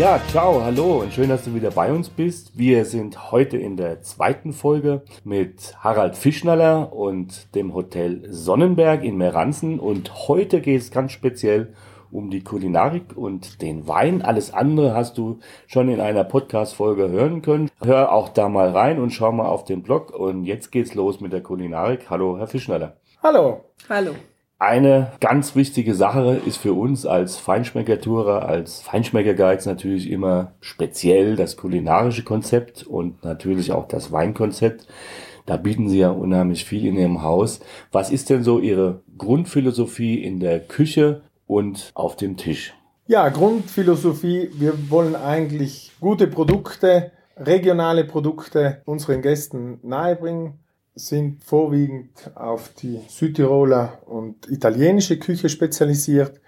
Ja, ciao, hallo und schön, dass du wieder bei uns bist. Wir sind heute in der zweiten Folge mit Harald Fischnaller und dem Hotel Sonnenberg in Meranzen und heute geht es ganz speziell um die Kulinarik und den Wein. Alles andere hast du schon in einer Podcast-Folge hören können. Hör auch da mal rein und schau mal auf den Blog. Und jetzt geht's los mit der Kulinarik. Hallo, Herr Fischnaller. Hallo. Hallo. Eine ganz wichtige Sache ist für uns als Feinschmeckertourer, als Feinschmecker-Guides natürlich immer speziell das kulinarische Konzept und natürlich auch das Weinkonzept. Da bieten Sie ja unheimlich viel in Ihrem Haus. Was ist denn so Ihre Grundphilosophie in der Küche und auf dem Tisch? Ja, Grundphilosophie, wir wollen eigentlich gute Produkte, regionale Produkte unseren Gästen nahebringen, sind vorwiegend auf die Südtiroler und italienische Küche spezialisiert.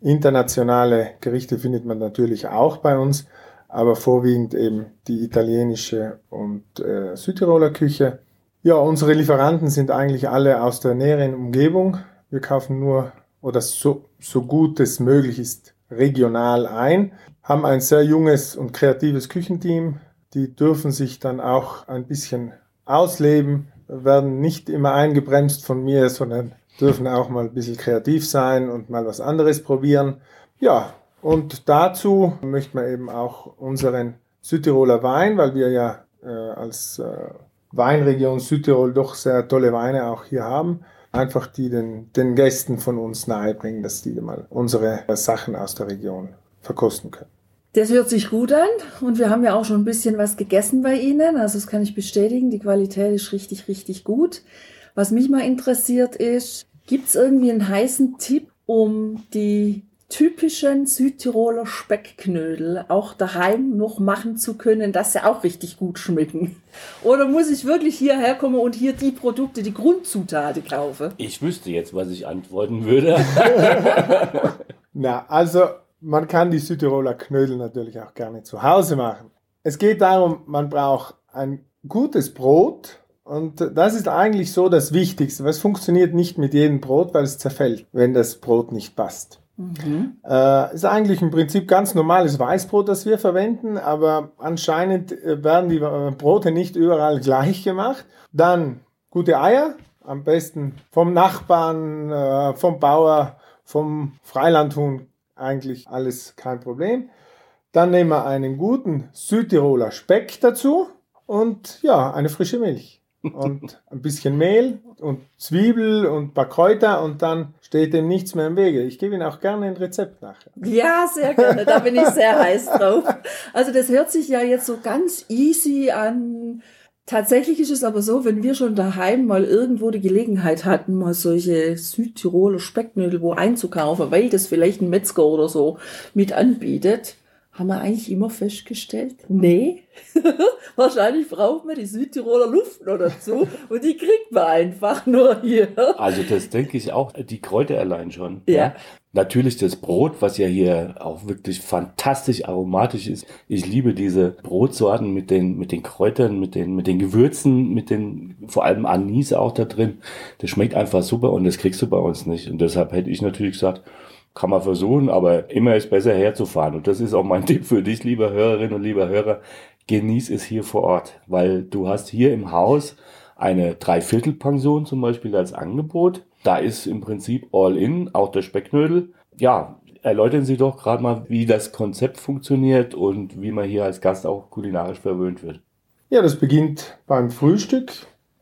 Internationale Gerichte findet man natürlich auch bei uns, aber vorwiegend eben die italienische und äh, Südtiroler Küche. Ja, unsere Lieferanten sind eigentlich alle aus der näheren Umgebung. Wir kaufen nur oder so, so gut es möglich ist regional ein, haben ein sehr junges und kreatives Küchenteam. Die dürfen sich dann auch ein bisschen ausleben, werden nicht immer eingebremst von mir, sondern dürfen auch mal ein bisschen kreativ sein und mal was anderes probieren. Ja, und dazu möchte man eben auch unseren Südtiroler Wein, weil wir ja äh, als äh, Weinregion Südtirol doch sehr tolle Weine auch hier haben, einfach die den, den Gästen von uns nahebringen, dass die mal unsere Sachen aus der Region verkosten können. Das hört sich gut an und wir haben ja auch schon ein bisschen was gegessen bei Ihnen. Also das kann ich bestätigen, die Qualität ist richtig, richtig gut. Was mich mal interessiert ist, gibt es irgendwie einen heißen Tipp, um die typischen Südtiroler Speckknödel auch daheim noch machen zu können, dass sie auch richtig gut schmecken? Oder muss ich wirklich hierher kommen und hier die Produkte, die Grundzutaten kaufen? Ich wüsste jetzt, was ich antworten würde. Na, also man kann die Südtiroler Knödel natürlich auch gerne zu Hause machen. Es geht darum, man braucht ein gutes Brot, und das ist eigentlich so das Wichtigste. Es funktioniert nicht mit jedem Brot, weil es zerfällt, wenn das Brot nicht passt. Mhm. Äh, ist eigentlich im Prinzip ganz normales Weißbrot, das wir verwenden, aber anscheinend äh, werden die äh, Brote nicht überall gleich gemacht. Dann gute Eier, am besten vom Nachbarn, äh, vom Bauer, vom Freilandhuhn, eigentlich alles kein Problem. Dann nehmen wir einen guten Südtiroler Speck dazu und ja, eine frische Milch und ein bisschen Mehl und Zwiebel und ein paar Kräuter und dann steht dem nichts mehr im Wege. Ich gebe Ihnen auch gerne ein Rezept nachher. Ja, sehr gerne. Da bin ich sehr heiß drauf. Also das hört sich ja jetzt so ganz easy an. Tatsächlich ist es aber so, wenn wir schon daheim mal irgendwo die Gelegenheit hatten, mal solche Südtiroler Specknödel wo einzukaufen, weil das vielleicht ein Metzger oder so mit anbietet, haben wir eigentlich immer festgestellt, nee, wahrscheinlich braucht man die Südtiroler Luft noch dazu und die kriegt man einfach nur hier. Also das denke ich auch, die Kräuter allein schon. Ja. ja. Natürlich das Brot, was ja hier auch wirklich fantastisch aromatisch ist. Ich liebe diese Brotsorten mit den, mit den Kräutern, mit den, mit den Gewürzen, mit den, vor allem Anis auch da drin. Das schmeckt einfach super und das kriegst du bei uns nicht. Und deshalb hätte ich natürlich gesagt, kann man versuchen, aber immer ist besser herzufahren. Und das ist auch mein Tipp für dich, lieber Hörerinnen und lieber Hörer. Genieß es hier vor Ort, weil du hast hier im Haus eine Dreiviertelpension zum Beispiel als Angebot. Da ist im Prinzip all in, auch der Specknödel. Ja, erläutern Sie doch gerade mal, wie das Konzept funktioniert und wie man hier als Gast auch kulinarisch verwöhnt wird. Ja, das beginnt beim Frühstück.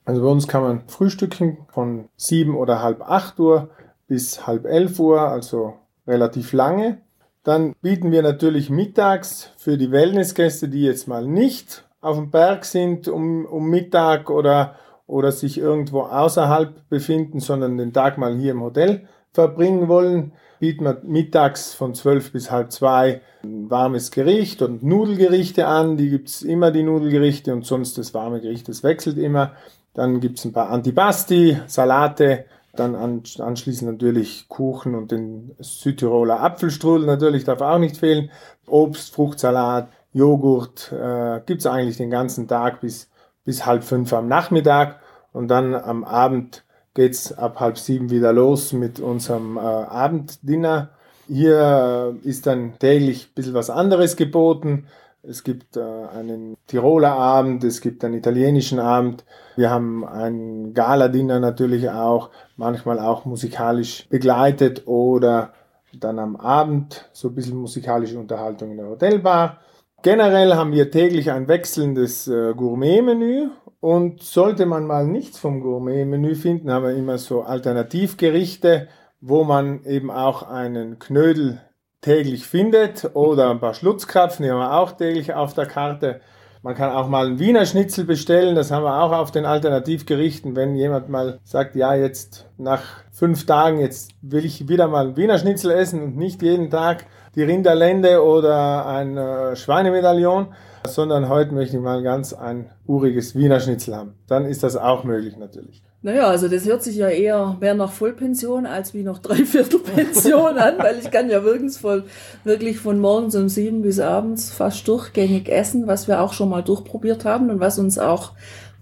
Also bei uns kann man frühstücken von sieben oder halb acht Uhr bis halb elf Uhr, also relativ lange. Dann bieten wir natürlich mittags für die Wellnessgäste, die jetzt mal nicht auf dem Berg sind um, um Mittag oder, oder sich irgendwo außerhalb befinden, sondern den Tag mal hier im Hotel verbringen wollen, bieten wir mittags von 12 bis halb zwei ein warmes Gericht und Nudelgerichte an. Die gibt's immer, die Nudelgerichte, und sonst das warme Gericht, das wechselt immer. Dann gibt's ein paar Antipasti, Salate, dann anschließend natürlich Kuchen und den Südtiroler Apfelstrudel natürlich darf auch nicht fehlen. Obst, Fruchtsalat, Joghurt äh, gibt's eigentlich den ganzen Tag bis, bis halb fünf am Nachmittag. Und dann am Abend geht's ab halb sieben wieder los mit unserem äh, Abenddinner. Hier äh, ist dann täglich ein bisschen was anderes geboten. Es gibt äh, einen Tiroler Abend, es gibt einen italienischen Abend. Wir haben ein Gala-Dinner natürlich auch, manchmal auch musikalisch begleitet oder dann am Abend so ein bisschen musikalische Unterhaltung in der Hotelbar. Generell haben wir täglich ein wechselndes äh, Gourmet-Menü und sollte man mal nichts vom Gourmet-Menü finden, haben wir immer so Alternativgerichte, wo man eben auch einen Knödel täglich findet oder ein paar Schlutzkrapfen, die haben wir auch täglich auf der Karte. Man kann auch mal einen Wiener Schnitzel bestellen, das haben wir auch auf den Alternativgerichten. Wenn jemand mal sagt, ja, jetzt nach fünf Tagen, jetzt will ich wieder mal einen Wiener Schnitzel essen und nicht jeden Tag die Rinderlende oder ein äh, Schweinemedaillon, sondern heute möchte ich mal ganz ein uriges Wiener Schnitzel haben. Dann ist das auch möglich natürlich. Naja, also das hört sich ja eher mehr nach Vollpension als wie nach Dreiviertelpension an, weil ich kann ja wirklich von, wirklich von morgens um sieben bis abends fast durchgängig essen, was wir auch schon mal durchprobiert haben und was uns auch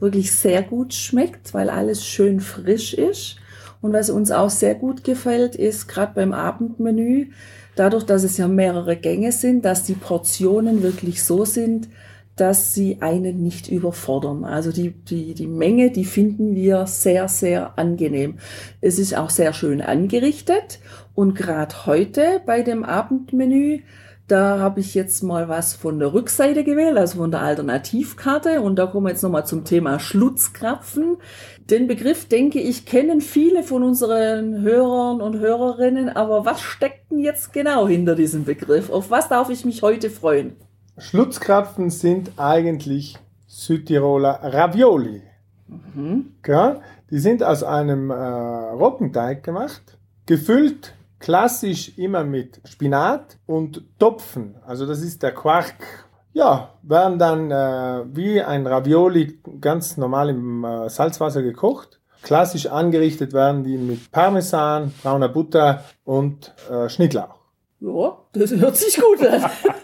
wirklich sehr gut schmeckt, weil alles schön frisch ist. Und was uns auch sehr gut gefällt, ist gerade beim Abendmenü, dadurch, dass es ja mehrere Gänge sind, dass die Portionen wirklich so sind, dass sie einen nicht überfordern. Also die, die, die Menge, die finden wir sehr, sehr angenehm. Es ist auch sehr schön angerichtet und gerade heute bei dem Abendmenü, da habe ich jetzt mal was von der Rückseite gewählt, also von der Alternativkarte und da kommen wir jetzt nochmal zum Thema Schlutzkrapfen. Den Begriff, denke ich, kennen viele von unseren Hörern und Hörerinnen, aber was steckt denn jetzt genau hinter diesem Begriff? Auf was darf ich mich heute freuen? Schlutzkrapfen sind eigentlich Südtiroler Ravioli. Mhm. Ja, die sind aus einem äh, Roggenteig gemacht, gefüllt klassisch immer mit Spinat und Topfen. Also das ist der Quark. Ja, werden dann äh, wie ein Ravioli ganz normal im äh, Salzwasser gekocht. Klassisch angerichtet werden die mit Parmesan, brauner Butter und äh, Schnittlauch. Ja, das hört sich gut an.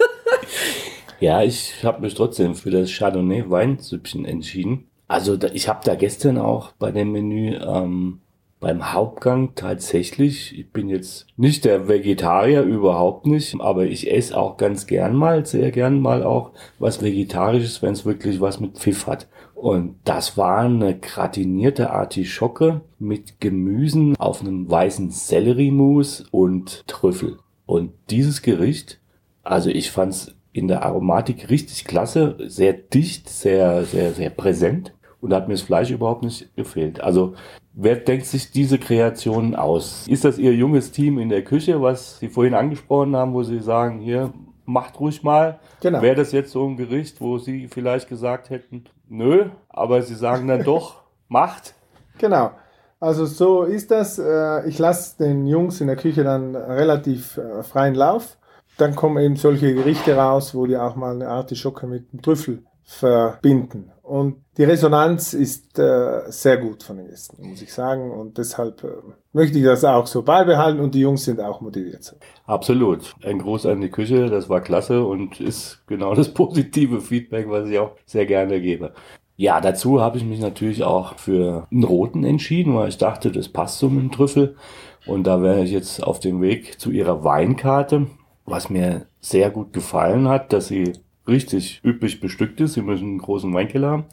Ja, ich habe mich trotzdem für das Chardonnay Weinsüppchen entschieden. Also ich habe da gestern auch bei dem Menü ähm, beim Hauptgang tatsächlich, ich bin jetzt nicht der Vegetarier, überhaupt nicht, aber ich esse auch ganz gern mal, sehr gern mal auch was Vegetarisches, wenn es wirklich was mit Pfiff hat. Und das war eine gratinierte Artischocke mit Gemüsen auf einem weißen Selleriemus und Trüffel. Und dieses Gericht, also ich fand's in der Aromatik richtig klasse, sehr dicht, sehr, sehr, sehr präsent und hat mir das Fleisch überhaupt nicht gefehlt. Also wer denkt sich diese Kreationen aus? Ist das Ihr junges Team in der Küche, was Sie vorhin angesprochen haben, wo Sie sagen, hier, macht ruhig mal. Genau. Wäre das jetzt so ein Gericht, wo Sie vielleicht gesagt hätten, nö, aber Sie sagen dann doch, macht? Genau. Also so ist das. Äh, ich lasse den Jungs in der Küche dann relativ äh, freien Lauf dann kommen eben solche Gerichte raus, wo die auch mal eine Artischocke mit einem Trüffel verbinden. Und die Resonanz ist äh, sehr gut von den Gästen, muss ich sagen. Und deshalb äh, möchte ich das auch so beibehalten und die Jungs sind auch motiviert. Absolut. Ein Gruß an die Küche, das war klasse und ist genau das positive Feedback, was ich auch sehr gerne gebe. Ja, dazu habe ich mich natürlich auch für einen roten entschieden, weil ich dachte, das passt so mit dem Trüffel. Und da wäre ich jetzt auf dem Weg zu ihrer Weinkarte was mir sehr gut gefallen hat, dass sie richtig üppig bestückt ist. Sie müssen einen großen Weinkeller haben.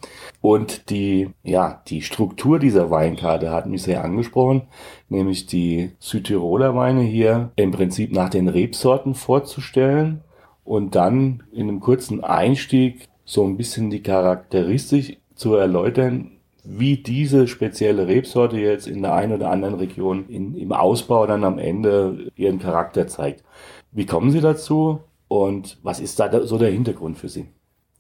Und die, ja, die Struktur dieser Weinkarte hat mich sehr angesprochen, nämlich die Südtiroler Weine hier im Prinzip nach den Rebsorten vorzustellen und dann in einem kurzen Einstieg so ein bisschen die Charakteristik zu erläutern, wie diese spezielle Rebsorte jetzt in der einen oder anderen Region in, im Ausbau dann am Ende ihren Charakter zeigt. Wie kommen Sie dazu und was ist da so der Hintergrund für Sie?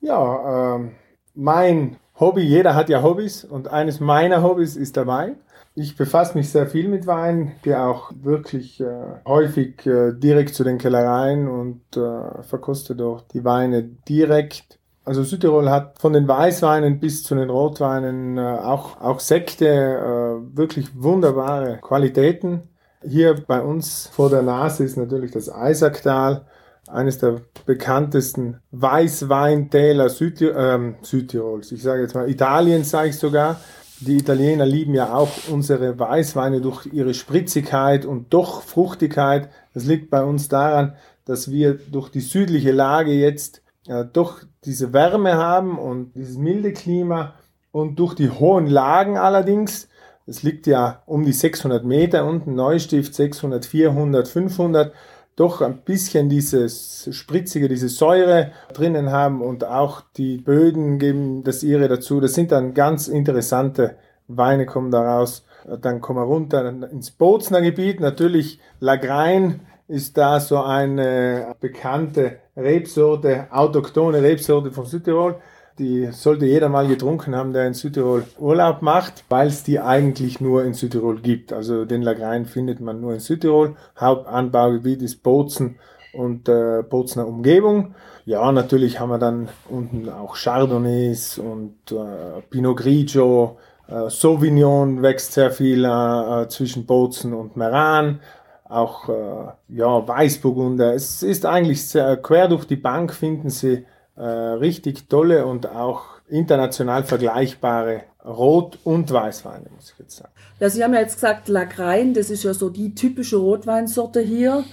Ja, äh, mein Hobby, jeder hat ja Hobbys und eines meiner Hobbys ist der Wein. Ich befasse mich sehr viel mit Wein, gehe auch wirklich äh, häufig äh, direkt zu den Kellereien und äh, verkoste dort die Weine direkt. Also Südtirol hat von den Weißweinen bis zu den Rotweinen äh, auch, auch Sekte äh, wirklich wunderbare Qualitäten. Hier bei uns vor der Nase ist natürlich das Eisacktal, eines der bekanntesten Weißweintäler Südtir ähm, Südtirols. Ich sage jetzt mal Italiens, sage ich sogar. Die Italiener lieben ja auch unsere Weißweine durch ihre Spritzigkeit und doch Fruchtigkeit. Das liegt bei uns daran, dass wir durch die südliche Lage jetzt äh, doch diese Wärme haben und dieses milde Klima und durch die hohen Lagen allerdings, es liegt ja um die 600 Meter unten, Neustift 600, 400, 500, doch ein bisschen dieses Spritzige, diese Säure drinnen haben und auch die Böden geben das ihre dazu. Das sind dann ganz interessante Weine kommen daraus. Dann kommen wir runter ins Bozner Gebiet. Natürlich Lagrein ist da so eine bekannte Rebsorte, autochtone Rebsorte von Südtirol. Die sollte jeder mal getrunken haben, der in Südtirol Urlaub macht, weil es die eigentlich nur in Südtirol gibt. Also den Lagrein findet man nur in Südtirol. Hauptanbaugebiet ist Bozen und äh, Bozner Umgebung. Ja, natürlich haben wir dann unten auch Chardonnays und äh, Pinot Grigio, äh, Sauvignon wächst sehr viel äh, äh zwischen Bozen und Meran. Auch äh, ja, Weißburgunder. Es ist eigentlich sehr quer durch die Bank finden Sie äh, richtig tolle und auch international vergleichbare Rot- und Weißweine, muss ich jetzt sagen. Ja, Sie haben ja jetzt gesagt, Lagrein, das ist ja so die typische Rotweinsorte hier.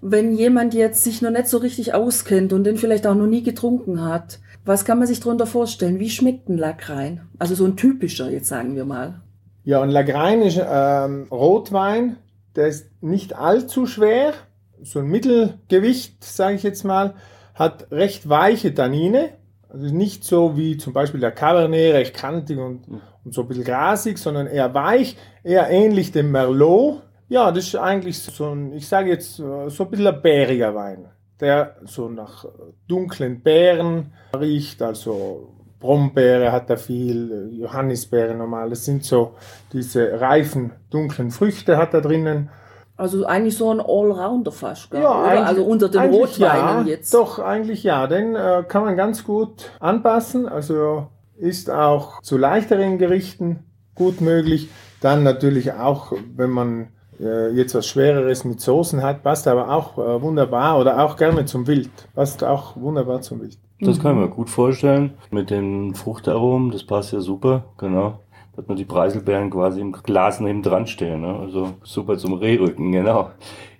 Wenn jemand jetzt sich noch nicht so richtig auskennt und den vielleicht auch noch nie getrunken hat, was kann man sich darunter vorstellen? Wie schmeckt ein Lagrein? Also so ein typischer, jetzt sagen wir mal. Ja, ein Lagrein ist ähm, Rotwein, der ist nicht allzu schwer, so ein Mittelgewicht, sage ich jetzt mal hat recht weiche Tannine. Also nicht so wie zum Beispiel der Cabernet, recht kantig und, und so ein bisschen grasig, sondern eher weich, eher ähnlich dem Merlot. Ja, das ist eigentlich so ein, ich sage jetzt, so ein bisschen ein bäriger Wein, der so nach dunklen Beeren riecht, also Brombeere hat er viel, Johannisbeere normal. Das sind so diese reifen, dunklen Früchte hat er drinnen. Also eigentlich so ein Allrounder fast, gell? Ja? Also unter den Rotweinen ja, jetzt. Doch, eigentlich ja. Den äh, kann man ganz gut anpassen. Also ist auch zu leichteren Gerichten gut möglich. Dann natürlich auch, wenn man äh, jetzt was Schwereres mit Soßen hat, passt aber auch äh, wunderbar oder auch gerne zum Wild. Passt auch wunderbar zum Wild. Das kann ich mir gut vorstellen. Mit den Fruchtaromen, das passt ja super, genau dass man die Preiselbeeren quasi im Glas neben dran stehen. Ne? Also super zum Rehrücken, genau.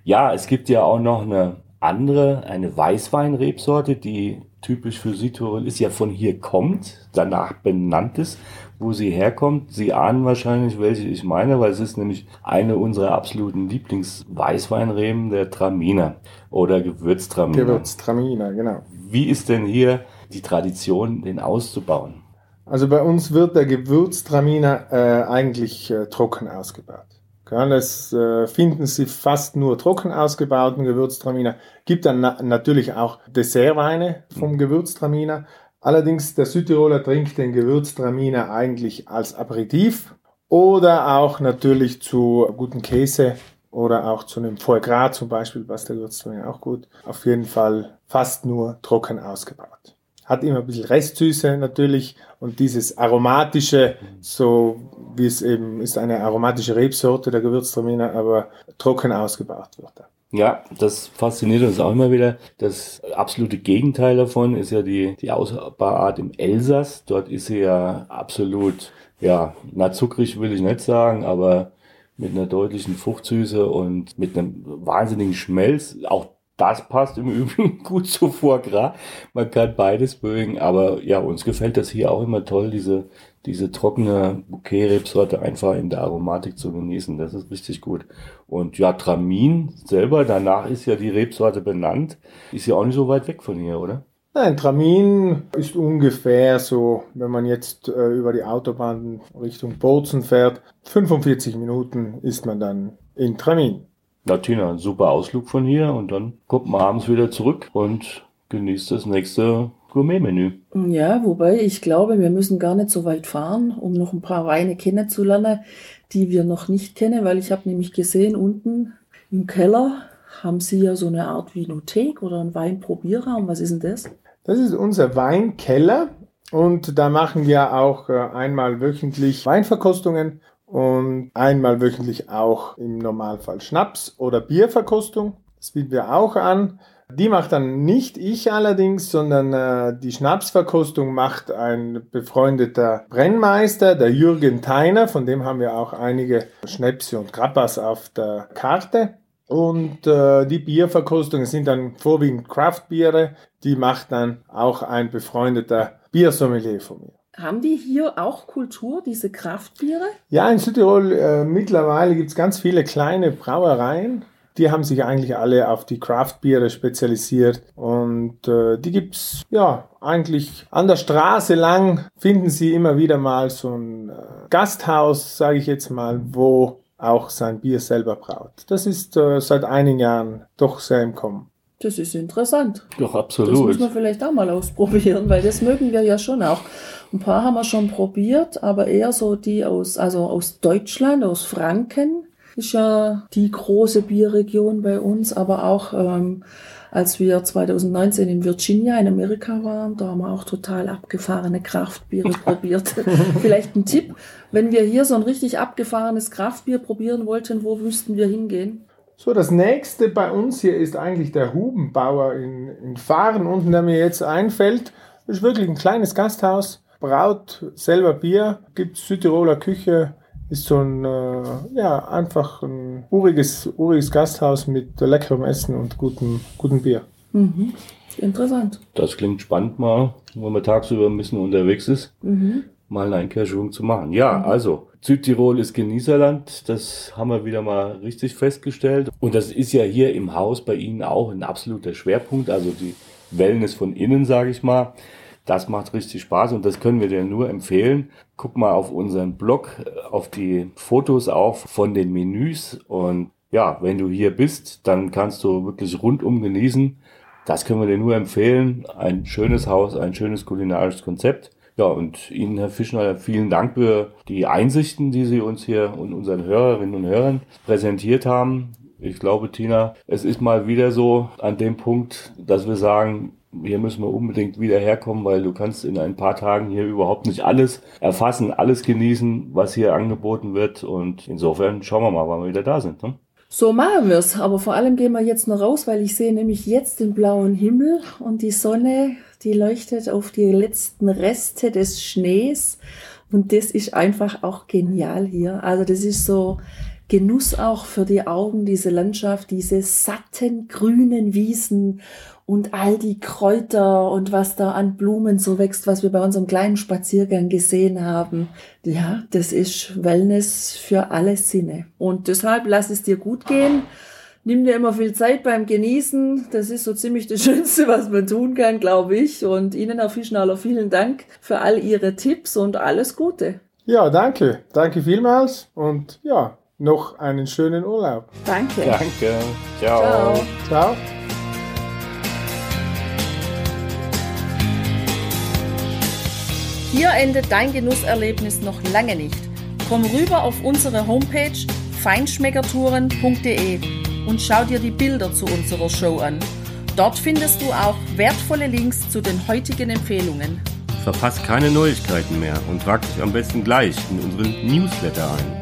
Ja, es gibt ja auch noch eine andere, eine Weißweinrebsorte, die typisch für Südtirol ist, ja von hier kommt, danach benannt ist, wo sie herkommt. Sie ahnen wahrscheinlich, welche ich meine, weil es ist nämlich eine unserer absoluten Lieblings-Weißweinreben, der Traminer oder Gewürztraminer. Gewürztraminer, genau. Wie ist denn hier die Tradition, den auszubauen? Also bei uns wird der Gewürztraminer äh, eigentlich äh, trocken ausgebaut. Ja, das äh, finden Sie fast nur trocken ausgebauten Gewürztraminer. Gibt dann na natürlich auch Dessertweine vom Gewürztraminer. Allerdings der Südtiroler trinkt den Gewürztraminer eigentlich als Aperitif oder auch natürlich zu guten Käse oder auch zu einem Foie Gras zum Beispiel, passt der Gewürztraminer auch gut. Auf jeden Fall fast nur trocken ausgebaut hat immer ein bisschen Restsüße natürlich und dieses aromatische, so wie es eben ist eine aromatische Rebsorte der Gewürztraminer, aber trocken ausgebaut wird. Ja, das fasziniert uns auch immer wieder. Das absolute Gegenteil davon ist ja die, die Ausbauart im Elsass. Dort ist sie ja absolut, ja, na zuckrig will ich nicht sagen, aber mit einer deutlichen Fruchtsüße und mit einem wahnsinnigen Schmelz. Auch das passt im Übrigen gut zu Foie Gras. Man kann beides mögen, aber ja, uns gefällt das hier auch immer toll, diese, diese trockene Bouquet-Rebsorte einfach in der Aromatik zu genießen. Das ist richtig gut. Und ja, Tramin selber, danach ist ja die Rebsorte benannt, ist ja auch nicht so weit weg von hier, oder? Nein, Tramin ist ungefähr so, wenn man jetzt äh, über die Autobahn Richtung Bozen fährt, 45 Minuten ist man dann in Tramin. Na Tina, ein super Ausflug von hier und dann kommt man abends wieder zurück und genießt das nächste Gourmet-Menü. Ja, wobei ich glaube, wir müssen gar nicht so weit fahren, um noch ein paar Weine kennenzulernen, die wir noch nicht kennen, weil ich habe nämlich gesehen, unten im Keller haben Sie ja so eine Art Vinothek oder ein Weinprobierraum. Was ist denn das? Das ist unser Weinkeller und da machen wir auch äh, einmal wöchentlich Weinverkostungen und einmal wöchentlich auch im Normalfall Schnaps- oder Bierverkostung. Das bieten wir auch an. Die macht dann nicht ich allerdings, sondern äh, die Schnapsverkostung macht ein befreundeter Brennmeister, der Jürgen Theiner, von dem haben wir auch einige Schnäpse und Grappas auf der Karte. Und äh, die Bierverkostungen sind dann vorwiegend Craftbiere, die macht dann auch ein befreundeter Biersommelier von mir. Haben die hier auch Kultur, diese Kraftbiere? Ja, in Südtirol äh, mittlerweile gibt es ganz viele kleine Brauereien. Die haben sich eigentlich alle auf die Craftbiere spezialisiert und äh, die gibt's ja eigentlich an der Straße lang finden Sie immer wieder mal so ein äh, Gasthaus, sage ich jetzt mal, wo auch sein Bier selber braut. Das ist äh, seit einigen Jahren doch sehr im Kommen. Das ist interessant. Doch, Das absolut. muss man vielleicht auch mal ausprobieren, weil das mögen wir ja schon auch. Ein paar haben wir schon probiert, aber eher so die aus, also aus Deutschland, aus Franken. Ist ja die große Bierregion bei uns, aber auch ähm, als wir 2019 in Virginia in Amerika waren, da haben wir auch total abgefahrene Kraftbiere probiert. Vielleicht ein Tipp, wenn wir hier so ein richtig abgefahrenes Kraftbier probieren wollten, wo müssten wir hingehen? So, das nächste bei uns hier ist eigentlich der Hubenbauer in, in Fahren unten, der mir jetzt einfällt. Das ist wirklich ein kleines Gasthaus, braut selber Bier, gibt Südtiroler Küche, ist so ein, äh, ja, einfach ein uriges, uriges Gasthaus mit leckerem Essen und gutem, gutem Bier. Mhm. Interessant. Das klingt spannend mal, wenn man tagsüber ein bisschen unterwegs ist, Mhm. mal eine Einkehrschwung zu machen. Ja, also Südtirol ist Genießerland, das haben wir wieder mal richtig festgestellt. Und das ist ja hier im Haus bei Ihnen auch ein absoluter Schwerpunkt, also die Wellness von innen, sage ich mal. Das macht richtig Spaß und das können wir dir nur empfehlen. Guck mal auf unseren Blog, äh, auf die Fotos auch von den Menüs und ja, wenn du hier bist, dann kannst du wirklich rundum genießen. Das können wir dir nur empfehlen. Ein schönes Haus, ein schönes kulinarisches Konzept. Ja, und Ihnen, Herr Fischner, vielen Dank für die Einsichten, die Sie uns hier und unseren Hörerinnen und Hörern präsentiert haben. Ich glaube, Tina, es ist mal wieder so an dem Punkt, dass wir sagen, hier müssen wir unbedingt wieder herkommen, weil du kannst in ein paar Tagen hier überhaupt nicht alles erfassen, alles genießen, was hier angeboten wird. Und insofern schauen wir mal, wann wir wieder da sind. Ne? So machen wir's. Aber vor allem gehen wir jetzt noch raus, weil ich sehe nämlich jetzt den blauen Himmel und die Sonne, die leuchtet auf die letzten Reste des Schnees. Und das ist einfach auch genial hier. Also das ist so Genuss auch für die Augen, diese Landschaft, diese satten grünen Wiesen und all die Kräuter und was da an Blumen so wächst, was wir bei unserem kleinen Spaziergang gesehen haben. Ja, das ist Wellness für alle Sinne. Und deshalb lass es dir gut gehen. Nimm dir immer viel Zeit beim Genießen. Das ist so ziemlich das Schönste, was man tun kann, glaube ich. Und Ihnen, Herr Fischnaller, vielen Dank für all Ihre Tipps und alles Gute. Ja, danke. Danke vielmals und ja, noch einen schönen Urlaub. Danke. Danke. Ciao. Ciao. Hier endet dein Genusserlebnis noch lange nicht. Komm rüber auf unsere Homepage feinschmeckertouren.de und schau dir die Bilder zu unserer Show an. Dort findest du auch wertvolle Links zu den heutigen Empfehlungen. Verpasst keine Neuigkeiten mehr und trag dich am besten gleich in unseren Newsletter ein.